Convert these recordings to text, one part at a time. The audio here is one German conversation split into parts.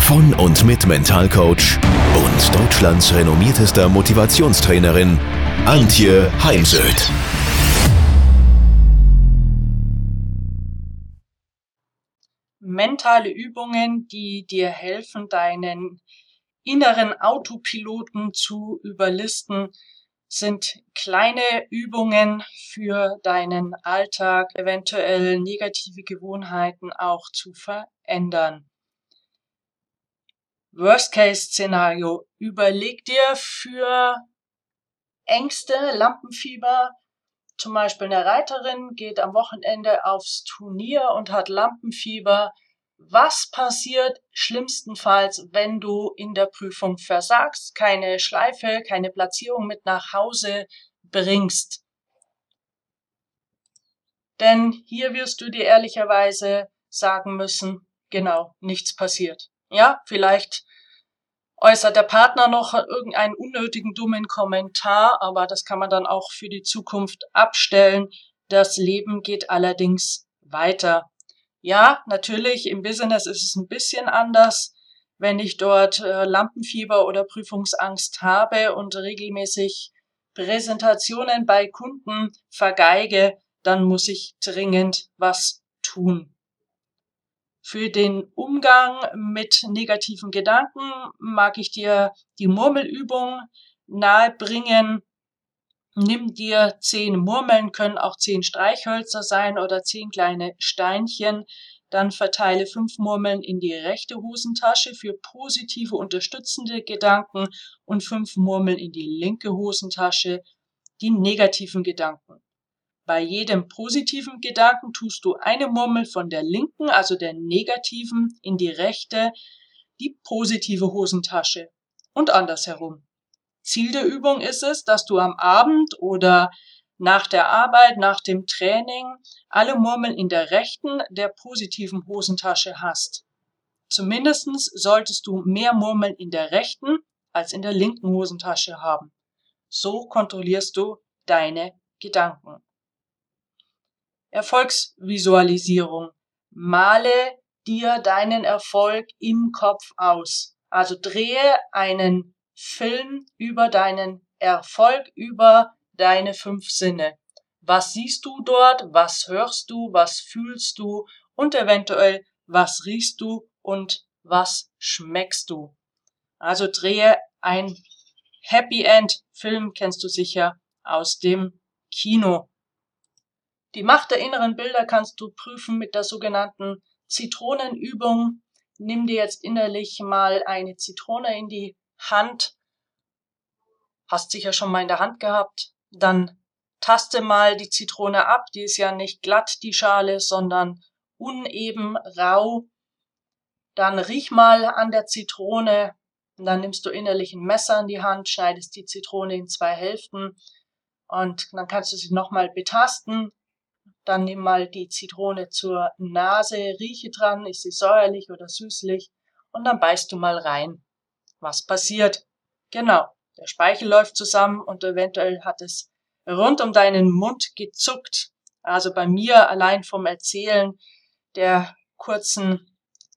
von und mit Mentalcoach und Deutschlands renommiertester Motivationstrainerin Antje Heimsöth. Mentale Übungen, die dir helfen, deinen inneren Autopiloten zu überlisten, sind kleine Übungen für deinen Alltag, eventuell negative Gewohnheiten auch zu verändern. Worst-Case-Szenario. Überleg dir für Ängste, Lampenfieber, zum Beispiel eine Reiterin geht am Wochenende aufs Turnier und hat Lampenfieber. Was passiert schlimmstenfalls, wenn du in der Prüfung versagst, keine Schleife, keine Platzierung mit nach Hause bringst? Denn hier wirst du dir ehrlicherweise sagen müssen, genau, nichts passiert. Ja, vielleicht äußert der Partner noch irgendeinen unnötigen dummen Kommentar, aber das kann man dann auch für die Zukunft abstellen. Das Leben geht allerdings weiter. Ja, natürlich, im Business ist es ein bisschen anders. Wenn ich dort äh, Lampenfieber oder Prüfungsangst habe und regelmäßig Präsentationen bei Kunden vergeige, dann muss ich dringend was tun. Für den Umgang mit negativen Gedanken mag ich dir die Murmelübung nahebringen. Nimm dir zehn Murmeln, können auch zehn Streichhölzer sein oder zehn kleine Steinchen. Dann verteile fünf Murmeln in die rechte Hosentasche für positive, unterstützende Gedanken und fünf Murmeln in die linke Hosentasche, die negativen Gedanken. Bei jedem positiven Gedanken tust du eine Murmel von der linken, also der negativen, in die rechte, die positive Hosentasche und andersherum. Ziel der Übung ist es, dass du am Abend oder nach der Arbeit, nach dem Training alle Murmeln in der rechten, der positiven Hosentasche hast. Zumindestens solltest du mehr Murmeln in der rechten als in der linken Hosentasche haben. So kontrollierst du deine Gedanken. Erfolgsvisualisierung. Male dir deinen Erfolg im Kopf aus. Also drehe einen Film über deinen Erfolg, über deine fünf Sinne. Was siehst du dort? Was hörst du? Was fühlst du? Und eventuell, was riechst du? Und was schmeckst du? Also drehe ein Happy End Film, kennst du sicher aus dem Kino. Die Macht der inneren Bilder kannst du prüfen mit der sogenannten Zitronenübung. Nimm dir jetzt innerlich mal eine Zitrone in die Hand. Hast sicher schon mal in der Hand gehabt. Dann taste mal die Zitrone ab. Die ist ja nicht glatt, die Schale, sondern uneben, rau. Dann riech mal an der Zitrone. Und dann nimmst du innerlich ein Messer in die Hand, schneidest die Zitrone in zwei Hälften und dann kannst du sie nochmal betasten. Dann nimm mal die Zitrone zur Nase, rieche dran, ist sie säuerlich oder süßlich und dann beißt du mal rein. Was passiert? Genau, der Speichel läuft zusammen und eventuell hat es rund um deinen Mund gezuckt. Also bei mir allein vom Erzählen der kurzen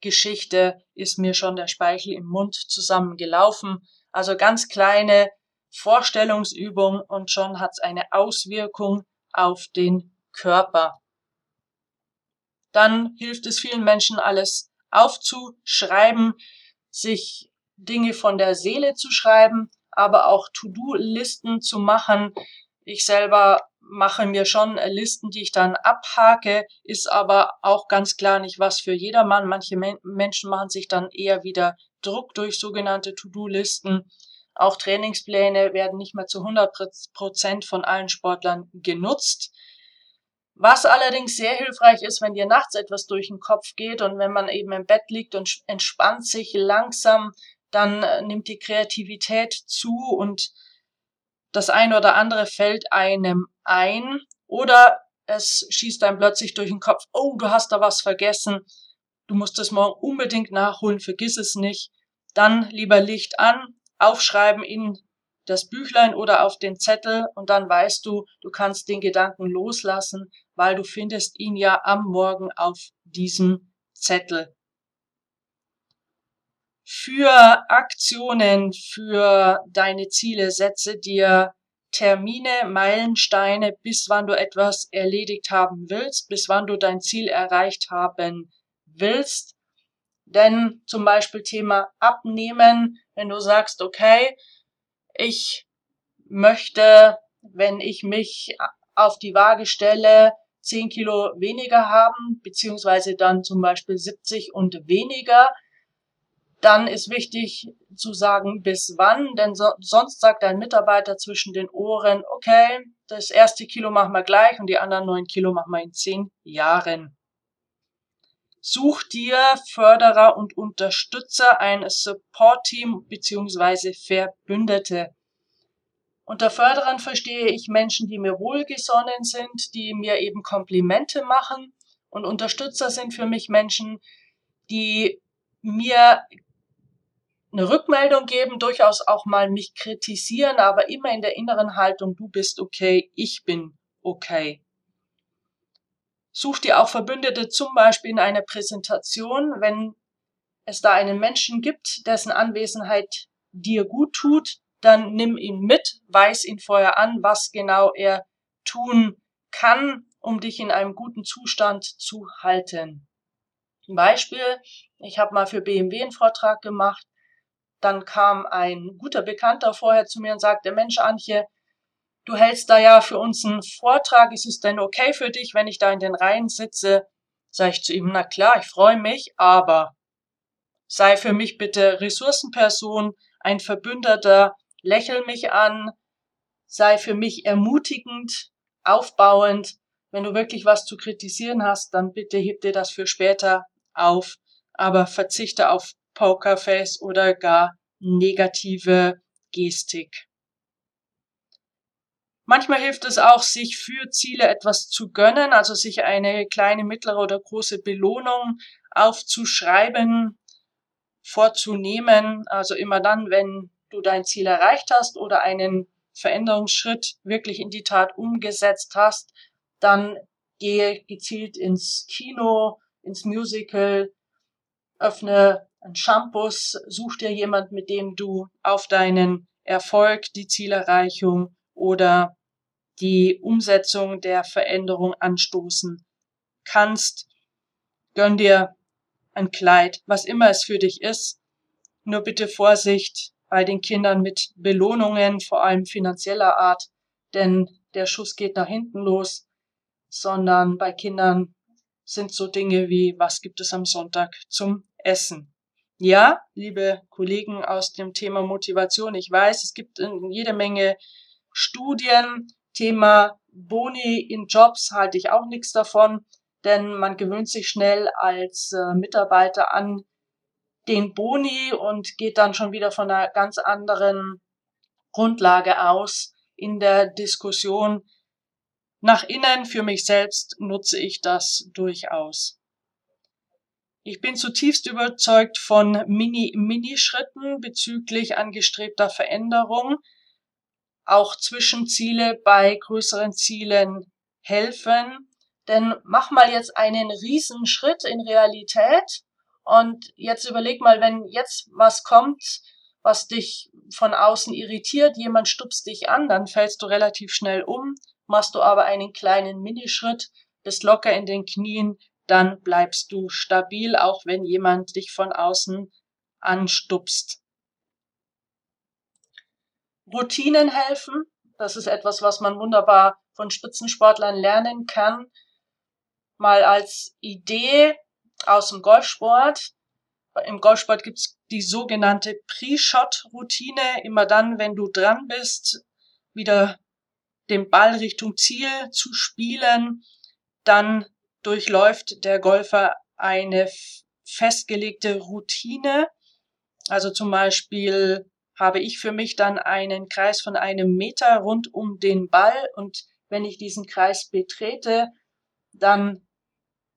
Geschichte ist mir schon der Speichel im Mund zusammengelaufen. Also ganz kleine Vorstellungsübung und schon hat es eine Auswirkung auf den Körper. Dann hilft es vielen Menschen, alles aufzuschreiben, sich Dinge von der Seele zu schreiben, aber auch To-Do-Listen zu machen. Ich selber mache mir schon Listen, die ich dann abhake, ist aber auch ganz klar nicht was für jedermann. Manche Menschen machen sich dann eher wieder Druck durch sogenannte To-Do-Listen. Auch Trainingspläne werden nicht mehr zu 100 Prozent von allen Sportlern genutzt. Was allerdings sehr hilfreich ist, wenn dir nachts etwas durch den Kopf geht und wenn man eben im Bett liegt und entspannt sich langsam, dann äh, nimmt die Kreativität zu und das ein oder andere fällt einem ein oder es schießt einem plötzlich durch den Kopf, oh, du hast da was vergessen, du musst es morgen unbedingt nachholen, vergiss es nicht. Dann lieber Licht an, aufschreiben in das Büchlein oder auf den Zettel und dann weißt du, du kannst den Gedanken loslassen, weil du findest ihn ja am Morgen auf diesem Zettel. Für Aktionen, für deine Ziele setze dir Termine, Meilensteine, bis wann du etwas erledigt haben willst, bis wann du dein Ziel erreicht haben willst. Denn zum Beispiel Thema Abnehmen, wenn du sagst, okay, ich möchte, wenn ich mich auf die Waage stelle, 10 Kilo weniger haben, beziehungsweise dann zum Beispiel 70 und weniger, dann ist wichtig zu sagen, bis wann, denn so, sonst sagt dein Mitarbeiter zwischen den Ohren, okay, das erste Kilo machen wir gleich und die anderen neun Kilo machen wir in zehn Jahren. Such dir Förderer und Unterstützer, ein Support-Team beziehungsweise Verbündete. Unter Förderern verstehe ich Menschen, die mir wohlgesonnen sind, die mir eben Komplimente machen. Und Unterstützer sind für mich Menschen, die mir eine Rückmeldung geben, durchaus auch mal mich kritisieren, aber immer in der inneren Haltung, du bist okay, ich bin okay. Such dir auch Verbündete zum Beispiel in einer Präsentation, wenn es da einen Menschen gibt, dessen Anwesenheit dir gut tut, dann nimm ihn mit, weis ihn vorher an, was genau er tun kann, um dich in einem guten Zustand zu halten. Beispiel, ich habe mal für BMW einen Vortrag gemacht dann kam ein guter Bekannter vorher zu mir und sagte, Mensch, Antje, du hältst da ja für uns einen Vortrag. Ist es denn okay für dich, wenn ich da in den Reihen sitze? Sag ich zu ihm, na klar, ich freue mich, aber sei für mich bitte Ressourcenperson, ein Verbündeter, lächel mich an, sei für mich ermutigend, aufbauend. Wenn du wirklich was zu kritisieren hast, dann bitte heb dir das für später auf, aber verzichte auf Pokerface oder gar negative Gestik. Manchmal hilft es auch, sich für Ziele etwas zu gönnen, also sich eine kleine, mittlere oder große Belohnung aufzuschreiben, vorzunehmen. Also immer dann, wenn du dein Ziel erreicht hast oder einen Veränderungsschritt wirklich in die Tat umgesetzt hast, dann gehe gezielt ins Kino, ins Musical, öffne ein Shampoos, such dir jemand, mit dem du auf deinen Erfolg, die Zielerreichung oder die Umsetzung der Veränderung anstoßen kannst. Gönn dir ein Kleid, was immer es für dich ist. Nur bitte Vorsicht bei den Kindern mit Belohnungen, vor allem finanzieller Art, denn der Schuss geht nach hinten los, sondern bei Kindern sind so Dinge wie, was gibt es am Sonntag zum Essen? Ja, liebe Kollegen aus dem Thema Motivation, ich weiß, es gibt jede Menge Studien. Thema Boni in Jobs halte ich auch nichts davon, denn man gewöhnt sich schnell als äh, Mitarbeiter an den Boni und geht dann schon wieder von einer ganz anderen Grundlage aus in der Diskussion. Nach innen für mich selbst nutze ich das durchaus. Ich bin zutiefst überzeugt von Mini-Mini-Schritten bezüglich angestrebter Veränderung. Auch Zwischenziele bei größeren Zielen helfen. Denn mach mal jetzt einen Riesenschritt in Realität und jetzt überleg mal, wenn jetzt was kommt, was dich von außen irritiert, jemand stupst dich an, dann fällst du relativ schnell um, machst du aber einen kleinen Minischritt, bist locker in den Knien, dann bleibst du stabil, auch wenn jemand dich von außen anstupst. Routinen helfen. Das ist etwas, was man wunderbar von Spitzensportlern lernen kann. Mal als Idee aus dem Golfsport. Im Golfsport gibt es die sogenannte Pre-Shot-Routine. Immer dann, wenn du dran bist, wieder den Ball Richtung Ziel zu spielen, dann durchläuft der Golfer eine festgelegte Routine. Also zum Beispiel habe ich für mich dann einen Kreis von einem Meter rund um den Ball und wenn ich diesen Kreis betrete, dann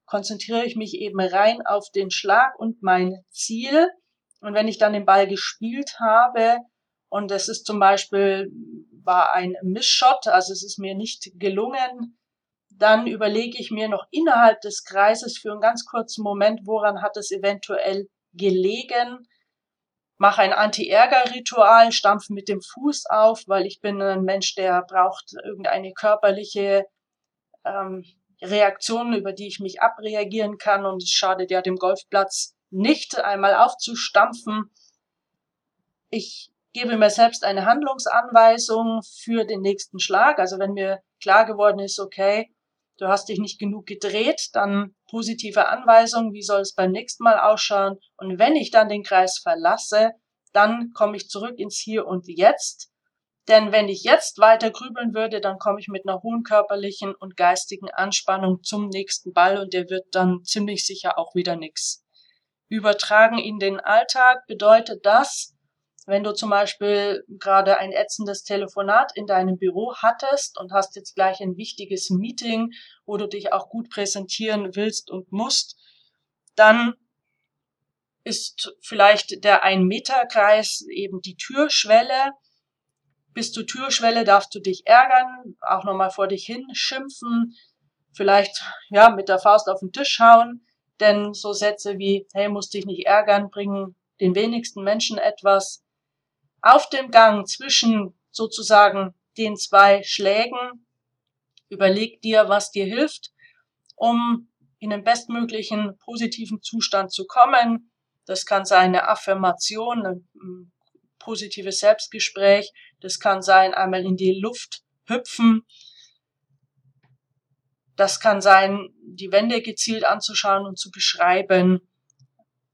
konzentriere ich mich eben rein auf den Schlag und mein Ziel. Und wenn ich dann den Ball gespielt habe und es ist zum Beispiel war ein Missshot, also es ist mir nicht gelungen, dann überlege ich mir noch innerhalb des Kreises für einen ganz kurzen Moment, woran hat es eventuell gelegen, mache ein Anti-Ärger-Ritual, stampfe mit dem Fuß auf, weil ich bin ein Mensch, der braucht irgendeine körperliche ähm, Reaktion, über die ich mich abreagieren kann und es schadet ja dem Golfplatz nicht, einmal aufzustampfen. Ich gebe mir selbst eine Handlungsanweisung für den nächsten Schlag. Also wenn mir klar geworden ist, okay, du hast dich nicht genug gedreht, dann positive Anweisung, wie soll es beim nächsten Mal ausschauen. Und wenn ich dann den Kreis verlasse, dann komme ich zurück ins Hier und Jetzt. Denn wenn ich jetzt weiter grübeln würde, dann komme ich mit einer hohen körperlichen und geistigen Anspannung zum nächsten Ball und der wird dann ziemlich sicher auch wieder nix. Übertragen in den Alltag bedeutet das, wenn du zum Beispiel gerade ein ätzendes Telefonat in deinem Büro hattest und hast jetzt gleich ein wichtiges Meeting, wo du dich auch gut präsentieren willst und musst, dann ist vielleicht der Ein-Meter-Kreis eben die Türschwelle. Bis zur Türschwelle darfst du dich ärgern, auch nochmal vor dich hin schimpfen, vielleicht, ja, mit der Faust auf den Tisch hauen, denn so Sätze wie, hey, musst dich nicht ärgern, bringen den wenigsten Menschen etwas auf dem Gang zwischen sozusagen den zwei Schlägen, überleg dir, was dir hilft, um in den bestmöglichen positiven Zustand zu kommen. Das kann sein eine Affirmation, ein positives Selbstgespräch. Das kann sein einmal in die Luft hüpfen. Das kann sein, die Wände gezielt anzuschauen und zu beschreiben.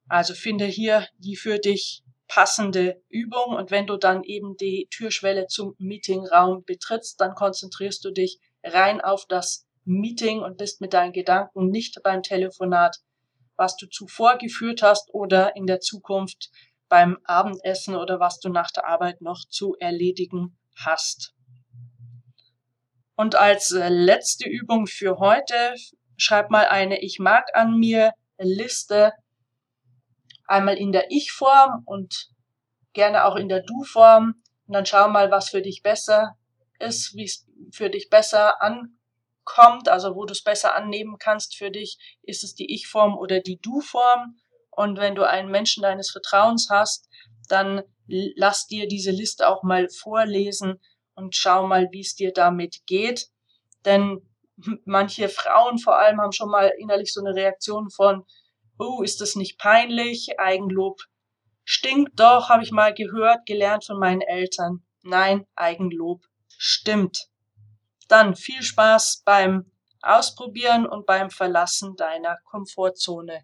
Also finde hier die für dich passende Übung. Und wenn du dann eben die Türschwelle zum Meetingraum betrittst, dann konzentrierst du dich rein auf das Meeting und bist mit deinen Gedanken nicht beim Telefonat, was du zuvor geführt hast oder in der Zukunft beim Abendessen oder was du nach der Arbeit noch zu erledigen hast. Und als äh, letzte Übung für heute schreib mal eine Ich mag an mir Liste Einmal in der Ich-Form und gerne auch in der Du-Form. Und dann schau mal, was für dich besser ist, wie es für dich besser ankommt, also wo du es besser annehmen kannst für dich. Ist es die Ich-Form oder die Du-Form? Und wenn du einen Menschen deines Vertrauens hast, dann lass dir diese Liste auch mal vorlesen und schau mal, wie es dir damit geht. Denn manche Frauen vor allem haben schon mal innerlich so eine Reaktion von, oh, ist das nicht peinlich? Eigenlob stinkt doch, habe ich mal gehört, gelernt von meinen Eltern. Nein, Eigenlob stimmt. Dann viel Spaß beim Ausprobieren und beim Verlassen deiner Komfortzone.